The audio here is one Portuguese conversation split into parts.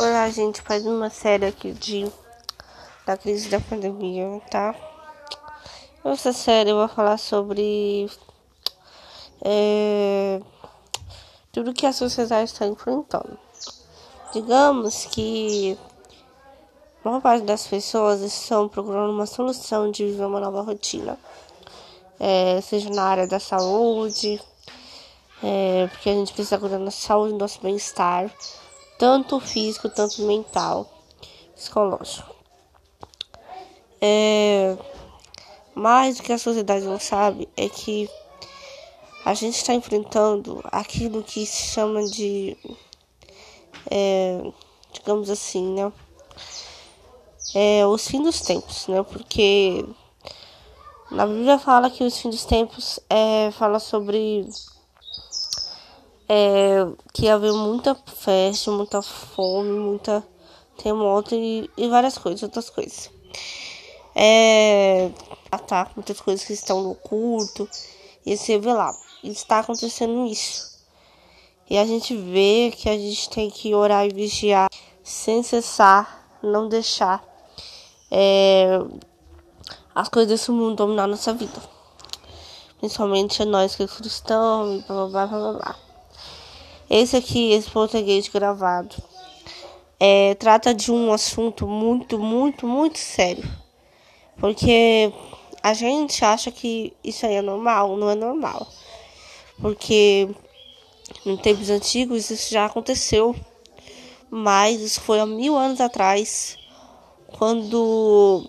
Olá, gente, faz uma série aqui de da crise da pandemia, tá? Nessa série eu vou falar sobre é, tudo que a sociedade está enfrentando. Digamos que a maior parte das pessoas estão procurando uma solução de viver uma nova rotina, é, seja na área da saúde, é, porque a gente precisa cuidar da saúde, do nosso bem-estar tanto físico, tanto mental, psicológico. É, mas o que a sociedade não sabe é que a gente está enfrentando aquilo que se chama de, é, digamos assim, né? É, os fins dos tempos, né? Porque na Bíblia fala que os fins dos tempos é, fala sobre é, que haver muita festa, muita fome, muita terremoto e, e várias coisas, outras coisas. É, tá, muitas coisas que estão no culto e se lá. Está acontecendo isso. E a gente vê que a gente tem que orar e vigiar sem cessar, não deixar é, as coisas desse mundo dominar nossa vida. Principalmente nós que somos cristãos, blá blá blá blá blá. Esse aqui, esse português gravado, é, trata de um assunto muito, muito, muito sério. Porque a gente acha que isso aí é normal, não é normal. Porque em tempos antigos isso já aconteceu. Mas isso foi há mil anos atrás, quando,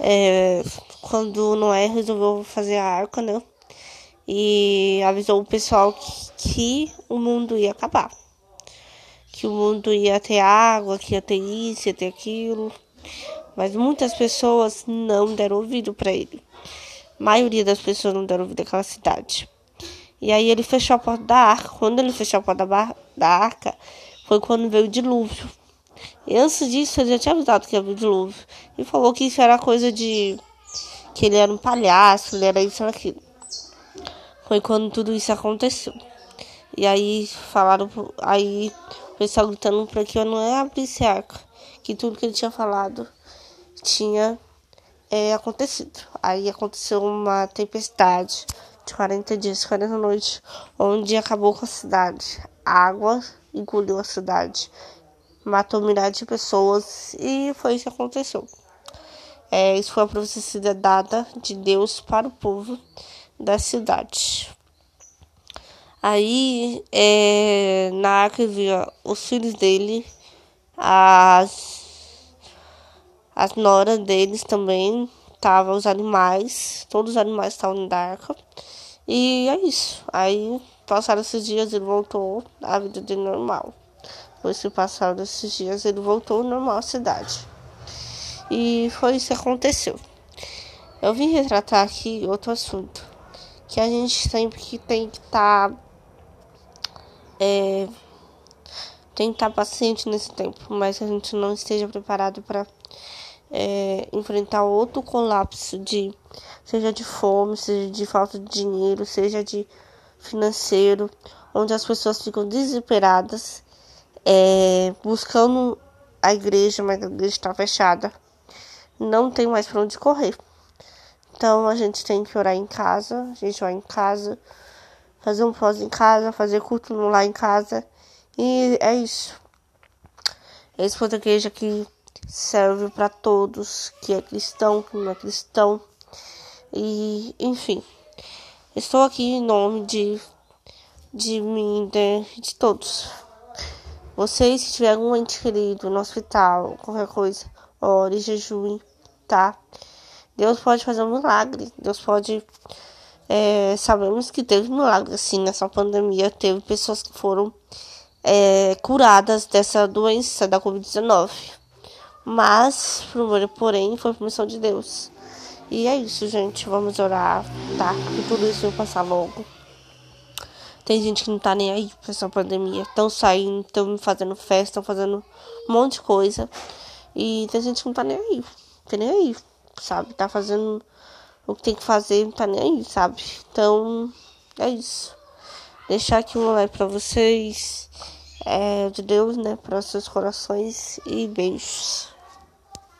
é, quando Noé resolveu fazer a arca, né? E avisou o pessoal que, que o mundo ia acabar. Que o mundo ia ter água, que ia ter isso, ia ter aquilo. Mas muitas pessoas não deram ouvido para ele. A maioria das pessoas não deram ouvido àquela cidade. E aí ele fechou a porta da arca. Quando ele fechou a porta da, da arca, foi quando veio o dilúvio. E antes disso, ele já tinha avisado que ia vir o dilúvio. E falou que isso era coisa de. que ele era um palhaço, ele era isso e aquilo. Foi quando tudo isso aconteceu. E aí falaram, aí o pessoal gritando para que eu não abrisse arca, que tudo que ele tinha falado tinha é, acontecido. Aí aconteceu uma tempestade de 40 dias, 40 noites, onde acabou com a cidade. A água engoliu a cidade, matou milhares de pessoas e foi isso que aconteceu. É, isso foi a profecia dada de Deus para o povo da cidade. Aí, é, na arca via os filhos dele, as, as noras deles também, tava os animais, todos os animais estavam na arca. E é isso. Aí, passaram esses dias, ele voltou à vida dele normal. Depois que passaram esses dias, ele voltou normal à cidade. E foi isso que aconteceu. Eu vim retratar aqui outro assunto que a gente sempre que tem que estar tá, é, tem que estar tá paciente nesse tempo, mas que a gente não esteja preparado para é, enfrentar outro colapso de seja de fome, seja de falta de dinheiro, seja de financeiro, onde as pessoas ficam desesperadas, é, buscando a igreja, mas a igreja está fechada, não tem mais para onde correr. Então a gente tem que orar em casa, a gente vai em casa, fazer um pós em casa, fazer culto lá em casa. E é isso. Esse português aqui serve para todos, que é cristão, que não é cristão. E, enfim. Estou aqui em nome de, de mim, de, de todos. Vocês, se tiver algum ente querido no hospital, qualquer coisa, ore, jejue, tá? Deus pode fazer um milagre. Deus pode. É, sabemos que teve milagre assim nessa pandemia. Teve pessoas que foram é, curadas dessa doença da Covid-19. Mas, porém, foi permissão de Deus. E é isso, gente. Vamos orar, tá? Que tudo isso vai passar logo. Tem gente que não tá nem aí pra essa pandemia. Estão saindo, estão fazendo festa, estão fazendo um monte de coisa. E tem gente que não tá nem aí. Tem nem aí sabe? Tá fazendo o que tem que fazer, não tá nem aí, sabe? Então, é isso. Deixar aqui um like pra vocês. é, de Deus, né, para seus corações e beijos.